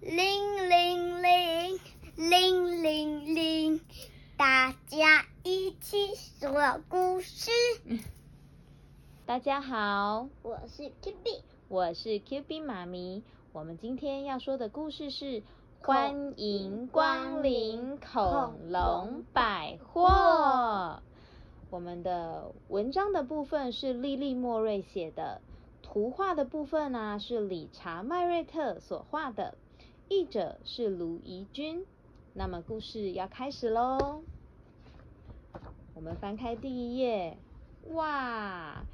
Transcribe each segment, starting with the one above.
铃铃铃，铃铃铃，大家一起说故事。大家好，我是 Q B，我是 Q B 妈咪。我们今天要说的故事是欢迎光临恐龙百货。我们的文章的部分是莉莉莫瑞写的，图画的部分呢、是理查麦瑞特所画的，译者是卢怡君。那么故事要开始喽，我们翻开第一页，哇，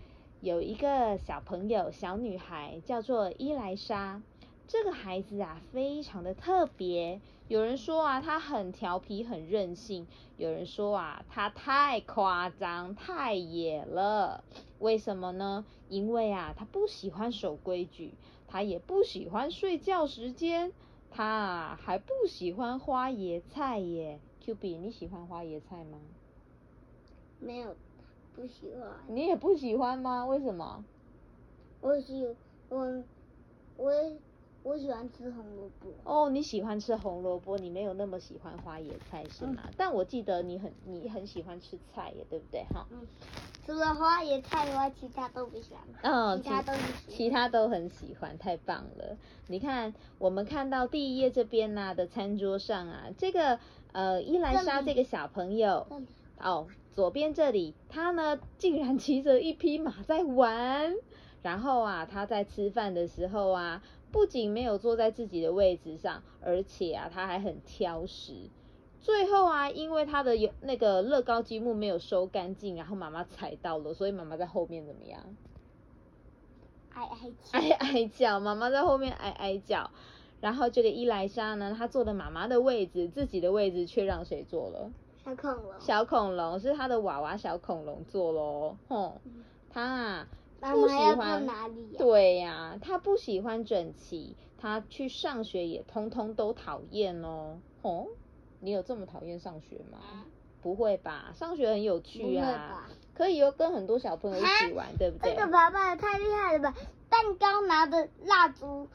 有一个小朋友，小女孩叫做伊莱莎。这个孩子啊，非常的特别。有人说啊，他很调皮、很任性；有人说啊，他太夸张、太野了。为什么呢？因为啊，他不喜欢守规矩，他也不喜欢睡觉时间，他啊还不喜欢花椰菜耶。Q B，你喜欢花椰菜吗？没有不喜欢，你也不喜欢吗？为什么？我喜我我我喜欢吃红萝卜。哦，你喜欢吃红萝卜，你没有那么喜欢花野菜是吗？但我记得你很你很喜欢吃菜耶，对不对？哈。嗯，除了花椰菜以外，其他都不喜欢。嗯，其他都是其他都很喜欢，太棒了！你看，我们看到第一页这边呐、的餐桌上啊，这个呃伊兰莎这个小朋友哦，左边这里他呢竟然骑着一匹马在玩，然后啊他在吃饭的时候啊，不仅没有坐在自己的位置上，而且啊他还很挑食。最后啊，因为他的有那个乐高积木没有收干净，然后妈妈踩到了，所以妈妈在后面怎么样？爱爱吃。哀哀叫，妈妈在后面哀哀叫。然后这个伊莱莎呢，她坐的妈妈的位置，自己的位置却让谁坐了？小恐龙。小恐龙是他的娃娃小恐龙坐喽。吼，嗯她啊妈不喜欢哪里呀对呀、他不喜欢整齐，他去上学也通通都讨厌哦。哦，你有这么讨厌上学吗？不会吧，上学很有趣啊，可以有跟很多小朋友一起玩，对不对？这个爸爸也太厉害了吧！蛋糕拿的蜡烛，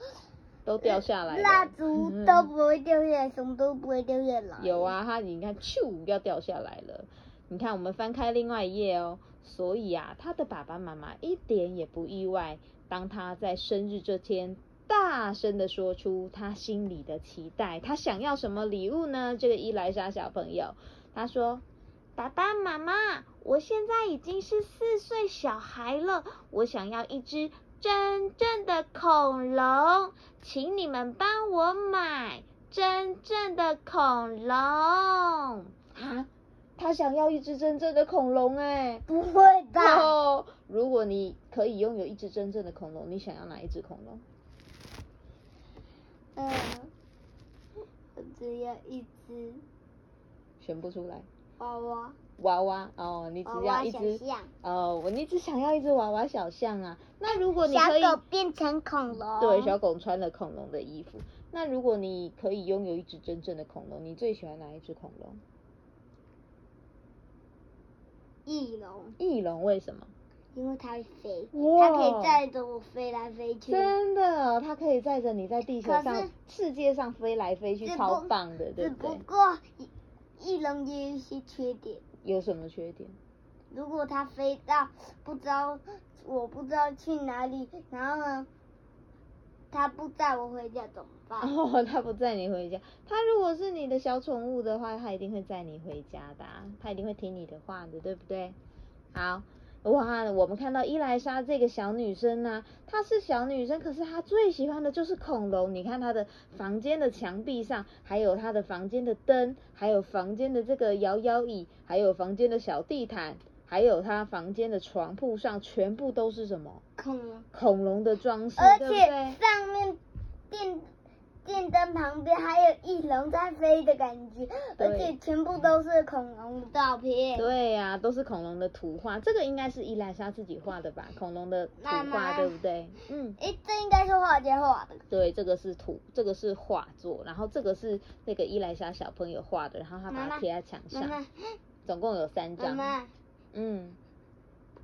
都掉下来了。蜡烛嗯都不会掉下来，什么都不会掉下来。有，啊，它你看，咻要掉下来了。你看，我们翻开另外一页哦。所以啊，他的爸爸妈妈一点也不意外，当他在生日这天大声的说出他心里的期待，他想要什么礼物呢？这个伊莱莎小朋友，他说：“爸爸妈妈，我现在已经是四岁小孩了，我想要一只真正的恐龙，请你们帮我买真正的恐龙。”啊，他想要一只真正的恐龙哎、不会吧？哦，如果你可以拥有一只真正的恐龙，你想要哪一只恐龙？嗯，我只要一只选不出来。娃娃，娃娃哦，你只要一只象，哦，你只想要一只娃娃小象啊。那如果你可以，狗变成恐龙。对，小狗穿了恐龙的衣服。那如果你可以拥有一只真正的恐龙，你最喜欢哪一只恐龙？翼龙，翼龙为什么？因为它会飞，它可以载着我飞来飞去。真的，它可以载着你在地球上、世界上飞来飞去，超棒的，对只不对？不过翼翼龙也有一些缺点，有什么缺点？如果它飞到不知道我不知道去哪里，然后呢，他不载我回家怎么办？哦，他不载你回家。他如果是你的小宠物的话，他一定会载你回家的、啊，它一定会听你的话的，对不对？好，哇，我们看到伊莱莎这个小女生呢、她是小女生，可是她最喜欢的就是恐龙。你看她的房间的墙壁上，还有她的房间的灯，还有房间的这个摇摇椅，还有房间的小地毯，还有他房间的床铺上，全部都是什么？恐龙，恐龙的装饰，而且？上面电电灯旁边还有翼龙在飞的感觉，而且全部都是恐龙的照片。对呀、都是恐龙的图画，这个应该是伊莱莎自己画的吧？恐龙的图画，妈妈对不对？嗯，诶，这应该是画家画的。对，这个是图，这个是画作，然后这个是那个伊莱莎小朋友画的，然后他把它贴在墙上，总共有三张。嗯，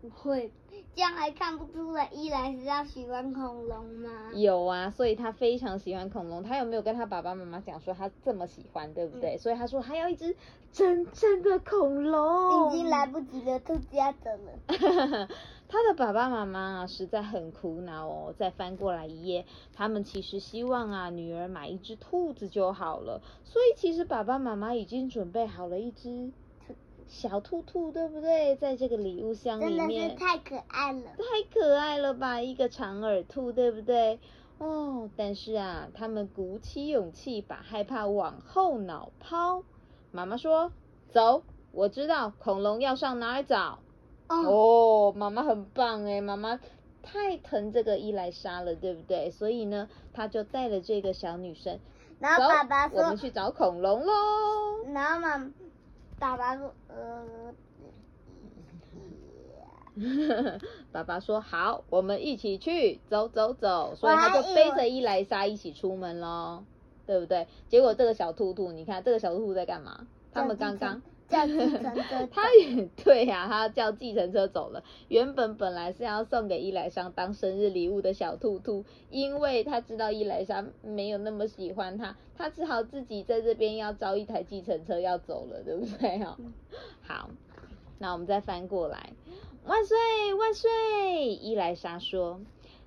不会，这样还看不出来伊莱是要喜欢恐龙吗？有啊，所以他非常喜欢恐龙。他有没有跟他爸爸妈妈讲说他这么喜欢，对不对？所以他说还要一只真正的恐龙。已经来不及了，兔子要走了。他的爸爸妈妈实在很苦恼哦。再翻过来一页，他们其实希望啊，女儿买一只兔子就好了。所以其实爸爸妈妈已经准备好了一只小兔兔，对不对？在这个礼物箱里面，真的是太可爱了，太可爱了吧！一个长耳兔，对不对？哦，但是啊，他们鼓起勇气，把害怕往后脑抛。妈妈说：“走，我知道恐龙要上哪儿找。”哦，妈妈很棒哎，妈妈太疼这个伊莱莎了，对不对？所以呢，他就带了这个小女生，然后爸爸说：“我们去找恐龙喽。”然后妈，爸爸说：“呃。”爸爸说：“好，我们一起去，走走走。”所以他就背着伊莱莎一起出门喽，对不对？结果这个小兔兔，你看这个小兔兔在干嘛？他们刚刚。叫计程车，他也对呀，他叫计程车走了。原本本来是要送给伊莱莎当生日礼物的小兔兔，因为他知道伊莱莎没有那么喜欢他，他只好自己在这边要招一台计程车要走了，对不对？哈，好，那我们再翻过来，万岁万岁！伊莱莎说。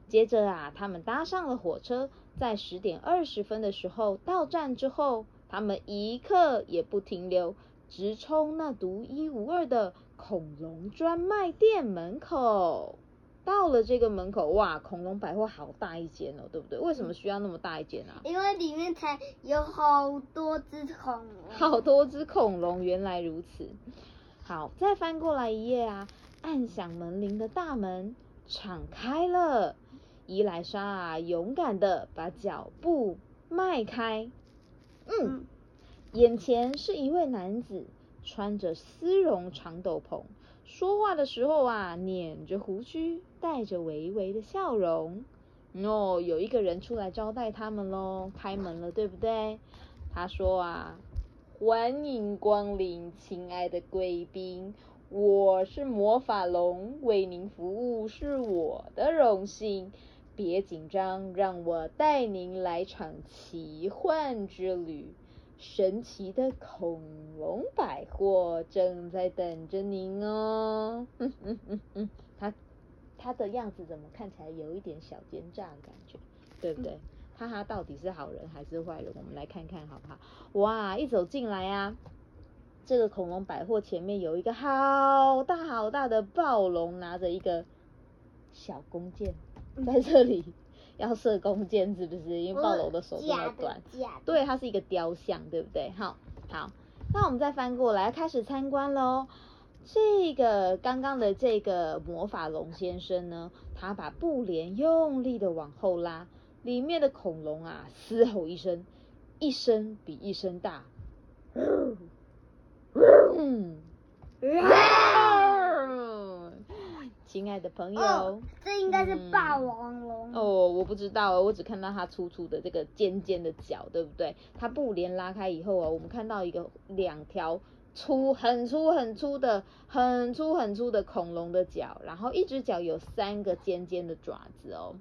接着啊，他们搭上了火车，在十点二十分的时候到站之后，他们一刻也不停留。直冲那独一无二的恐龙专卖店门口。到了这个门口，哇，恐龙百货好大一间哦，对不对？为什么需要那么大一间啊？因为里面才有好多只恐龙。好多只恐龙，原来如此。好，再翻过来一页啊，按响门铃的大门敞开了。伊莱莎啊，勇敢的把脚步迈开。嗯。眼前是一位男子，穿着丝绒长斗篷，说话的时候啊，捻着胡须，带着微微的笑容。哦，有一个人出来招待他们喽，开门了，对不对？他说啊，欢迎光临，亲爱的贵宾，我是魔法龙，为您服务是我的荣幸。别紧张，让我带您来场奇幻之旅。神奇的恐龙百货正在等着您哦。嗯嗯嗯嗯，他他的样子怎么看起来有一点小奸诈的感觉，对不对？哈哈到底是好人还是坏人？我们来看看好不好？哇，一走进来啊，这个恐龙百货前面有一个好大好大的暴龙，拿着一个小弓箭在这里。要射弓箭是不是？因为暴龙的手这么短，对，它是一个雕像，对不对？好，好，那我们再翻过来开始参观喽。这个刚刚的这个魔法龙先生呢，他把布帘用力的往后拉，里面的恐龙啊嘶吼一声，一声比一声大。亲爱的朋友，这应该是霸王龙哦。我不知道，我只看到它粗粗的这个尖尖的角，对不对？它布帘拉开以后啊，我们看到一个两条粗、很粗、很粗的、很粗、很粗的恐龙的脚，然后一只脚有三个尖尖的爪子哦。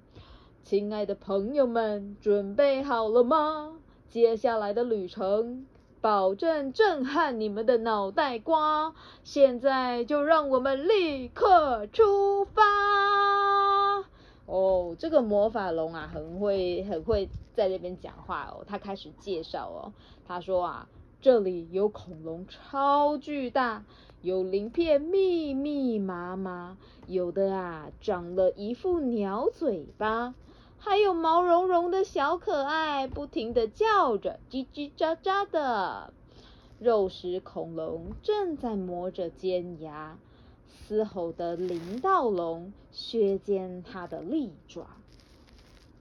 亲爱的朋友们，准备好了吗？接下来的旅程。保证震撼你们的脑袋瓜！现在就让我们立刻出发！哦，这个魔法龙啊，很会很会在那边讲话哦。他开始介绍哦，他说啊，这里有恐龙超巨大，有鳞片密密麻麻，有的啊长了一副鸟嘴巴。还有毛茸茸的小可爱，不停的叫着，叽叽喳喳的。肉食恐龙正在磨着尖牙，嘶吼的林道龙削尖它的利爪。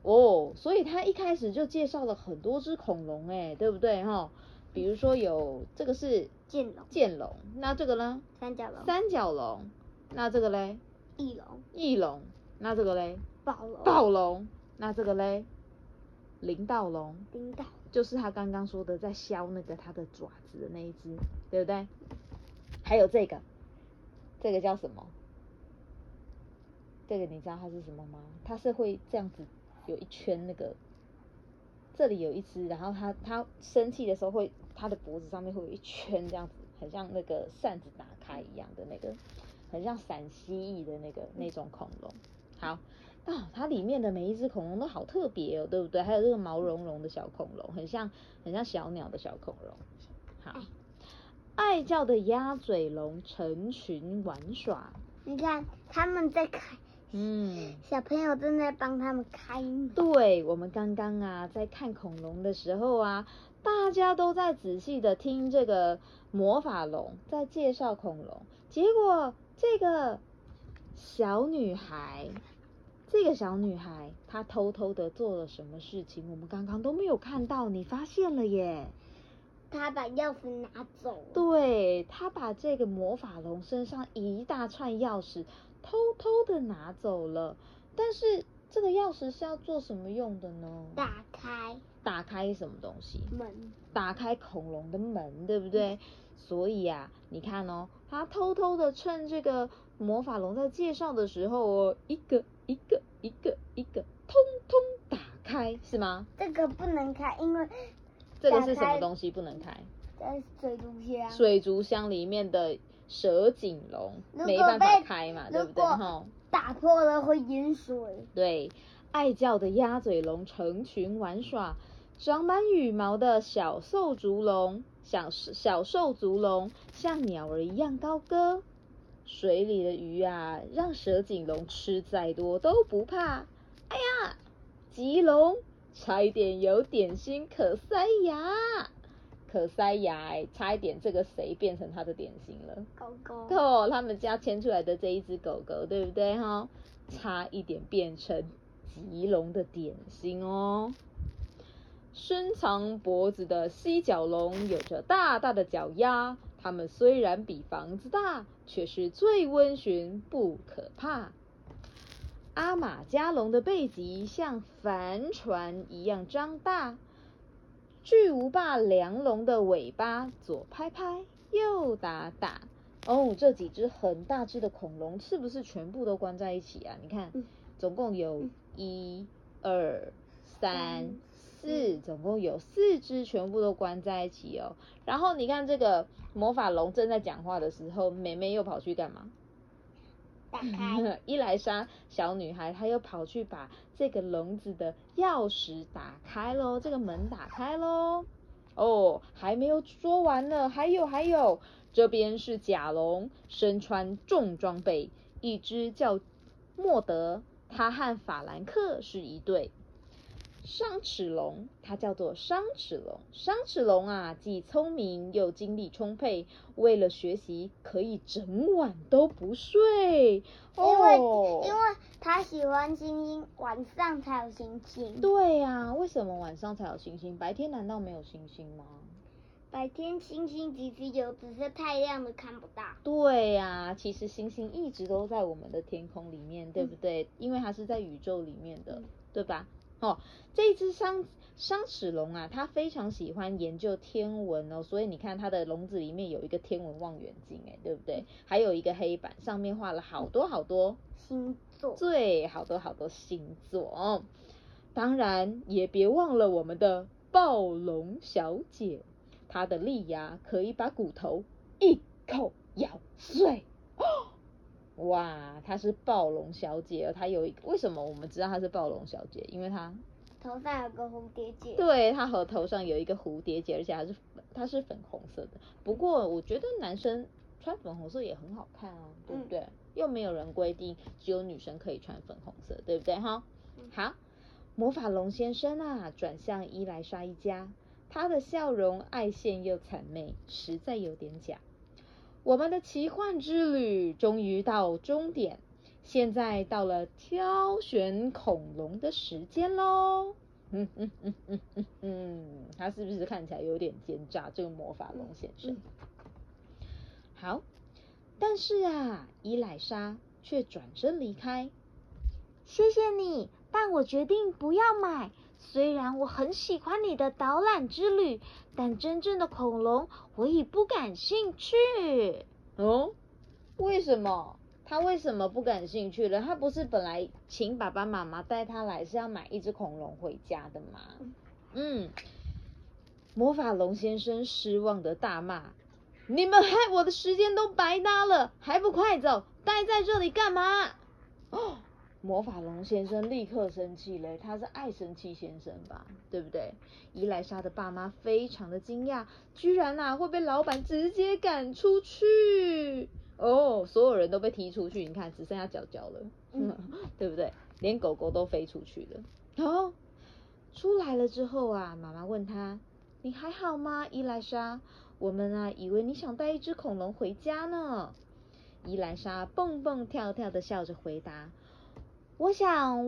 哦，所以他一开始就介绍了很多只恐龙，哎，对不对哈？比如说有这个是剑龙，剑龙，那这个呢？三角龙，三角龙，那这个嘞？翼龙，翼龙，那这个嘞？暴龙，暴龙。那这个嘞，林道龙，林道就是他刚刚说的在削那个他的爪子的那一只，对不对？还有这个，这个叫什么？这个你知道它是什么吗？它是会这样子有一圈那个，这里有一只，然后它它生气的时候会，它的脖子上面会有一圈这样子，很像那个扇子打开一样的那个，很像陕西蜴的那个那种恐龙。好，啊，它里面的每一只恐龙都好特别哦，对不对？还有这个毛茸茸的小恐龙，很像很像小鸟的小恐龙。好，爱叫的鸭嘴龙成群玩耍。你看他们在开，嗯，小朋友正在帮他们开门。对，我们刚刚啊在看恐龙的时候啊，大家都在仔细的听这个魔法龙在介绍恐龙，结果这个小女孩，这个小女孩她偷偷的做了什么事情？我们刚刚都没有看到，你发现了耶？她把钥匙拿走了。对，她把这个魔法龙身上一大串钥匙偷偷的拿走了，但是这个钥匙是要做什么用的呢？打开打开什么东西？门。打开恐龙的门，对不对？所以啊，你看哦，她偷偷的趁这个魔法龙在介绍的时候哦，一个一个一个一个，通通打开，是吗？这个不能开，因为这个是什么东西不能开？在水族箱。水族箱里面的蛇颈龙没办法开嘛，对不对？哈，打破了会淹水。对，爱叫的鸭嘴龙成群玩耍，长满羽毛的小兽足龙，小小兽足龙像鸟儿一样高歌。水里的鱼啊，让蛇颈龙吃再多都不怕。哎呀，棘龙差一点有点心可塞牙，可塞牙、欸，差一点这个谁变成他的点心了？狗狗。哦，他们家牵出来的这一只狗狗，对不对哈？差一点变成棘龙的点心哦。伸长脖子的犀角龙有着大大的脚丫，它们虽然比房子大，却是最温驯，不可怕。阿马加龙的背脊像帆船一样张大，巨无霸梁龙的尾巴左拍拍，右打打。哦，这几只很大只的恐龙是不是全部都关在一起啊？你看嗯，总共有嗯一、二、三三、四，总共有四只全部都关在一起哦。然后你看这个魔法龙正在讲话的时候，妹妹又跑去干嘛？打开。伊莱莎小女孩，她又跑去把这个笼子的钥匙打开喽，这个门打开喽。哦，还没有说完呢，还有还有，这边是甲龙，身穿重装备，一只叫莫德，他和法兰克是一对。商齿龙，它叫做商齿龙。商齿龙啊，既聪明又精力充沛，为了学习可以整晚都不睡。因为、哦，因为它喜欢星星，晚上才有星星。对呀、为什么晚上才有星星？白天难道没有星星吗？白天星星其实有，只是太亮了看不到。对呀、其实星星一直都在我们的天空里面，对不对？因为它是在宇宙里面的，嗯对吧？哦，这一只商商齿龙啊，它非常喜欢研究天文哦，所以你看它的笼子里面有一个天文望远镜，哎，对不对？还有一个黑板，上面画了好多好多星座。对，好多好多星座哦。当然，也别忘了我们的暴龙小姐，她的利牙可以把骨头一口咬碎。哦，哇，她是暴龙小姐哦，她有一个为什么我们知道她是暴龙小姐？因为她头上有个蝴蝶结。对她和头上有一个蝴蝶结，而且还是粉，它是粉红色的。不过我觉得男生穿粉红色也很好看啊，对不嗯对？又没有人规定只有女生可以穿粉红色，对不对哈？嗯好，魔法龙先生啊，转向伊莱莎一家，他的笑容爱现又谄媚，实在有点假。我们的奇幻之旅终于到终点，现在到了挑选恐龙的时间喽。嗯嗯嗯嗯嗯嗯，他是不是看起来有点奸诈？这个魔法龙先生。好，但是啊，伊莱莎却转身离开。谢谢你，但我决定不要买。虽然我很喜欢你的导览之旅，但真正的恐龙我已不感兴趣。哦，为什么？他为什么不感兴趣了？他不是本来请爸爸妈妈带他来是要买一只恐龙回家的吗？嗯，魔法龙先生失望的大骂：“你们害我的时间都白搭了，还不快走！待在这里干嘛？”哦，魔法龙先生立刻生气嘞，他是爱生气先生吧，对不对？伊莱莎的爸妈非常的惊讶，居然呐、会被老板直接赶出去。哦，所有人都被踢出去，你看只剩下脚脚了，嗯 对不对？连狗狗都飞出去了。哦，出来了之后啊，妈妈问他：“你还好吗，伊莱莎？我们啊，以为你想带一只恐龙回家呢。”伊莱莎蹦蹦跳跳的笑着回答：“我想，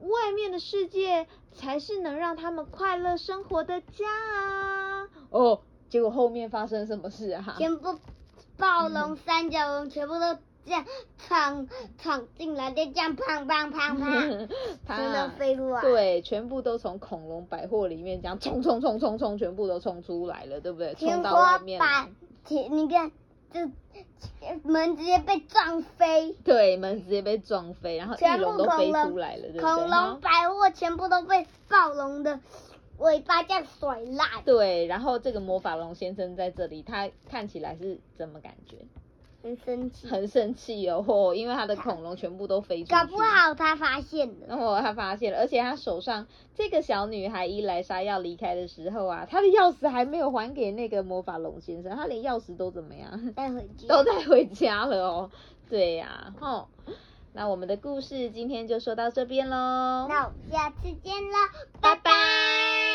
外面的世界才是能让他们快乐生活的家啊！”哦，结果后面发生什么事啊？全部 暴龙、三角龙全部都这样闯闯进来，就这样砰砰砰砰，它真的飞出来。对，全部都从恐龙百货里面这样冲冲冲冲冲，全部都冲出来了，对不对？冲到天花外面来板。，你看，这门直接被撞飞，对，门直接被撞飞，然后翼全部龙都飞出来了，对不对？恐龙百货全部都被暴龙的尾巴这样甩烂，对，然后这个魔法龙先生在这里，他看起来是怎么感觉？很生气。很生气哦，吼 因为他的恐龙全部都飞出去。搞不好他发现了，然后他发现了，而且他手上这个小女孩伊莱莎要离开的时候啊，她的钥匙还没有还给那个魔法龙先生，她连钥匙都怎么样，带回去。都带回家了哦。对呀、吼，那我们的故事今天就说到这边喽。那我们下次见了，拜拜拜。